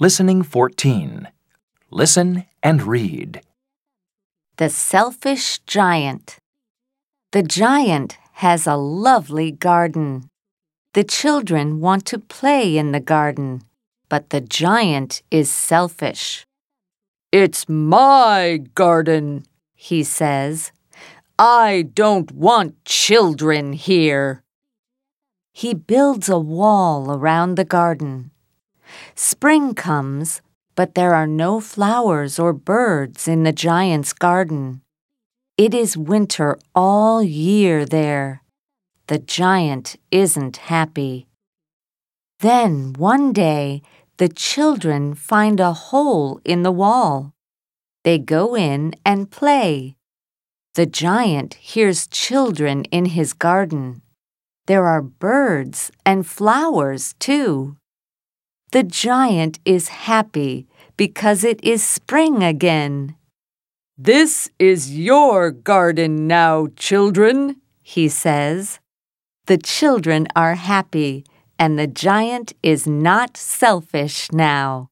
Listening 14. Listen and read. The Selfish Giant. The giant has a lovely garden. The children want to play in the garden, but the giant is selfish. It's my garden, He says, I don't want children here. He builds a wall around the garden. Spring comes, but there are no flowers or birds in the giant's garden. It is winter all year there. The giant isn't happy. Then one day, the children find a hole in the wall. They go in and play. The giant hears children in his garden. There are birds and flowers, too. The giant is happy because it is spring again. This is your garden now, children, he says. The children are happy, and the giant is not selfish now.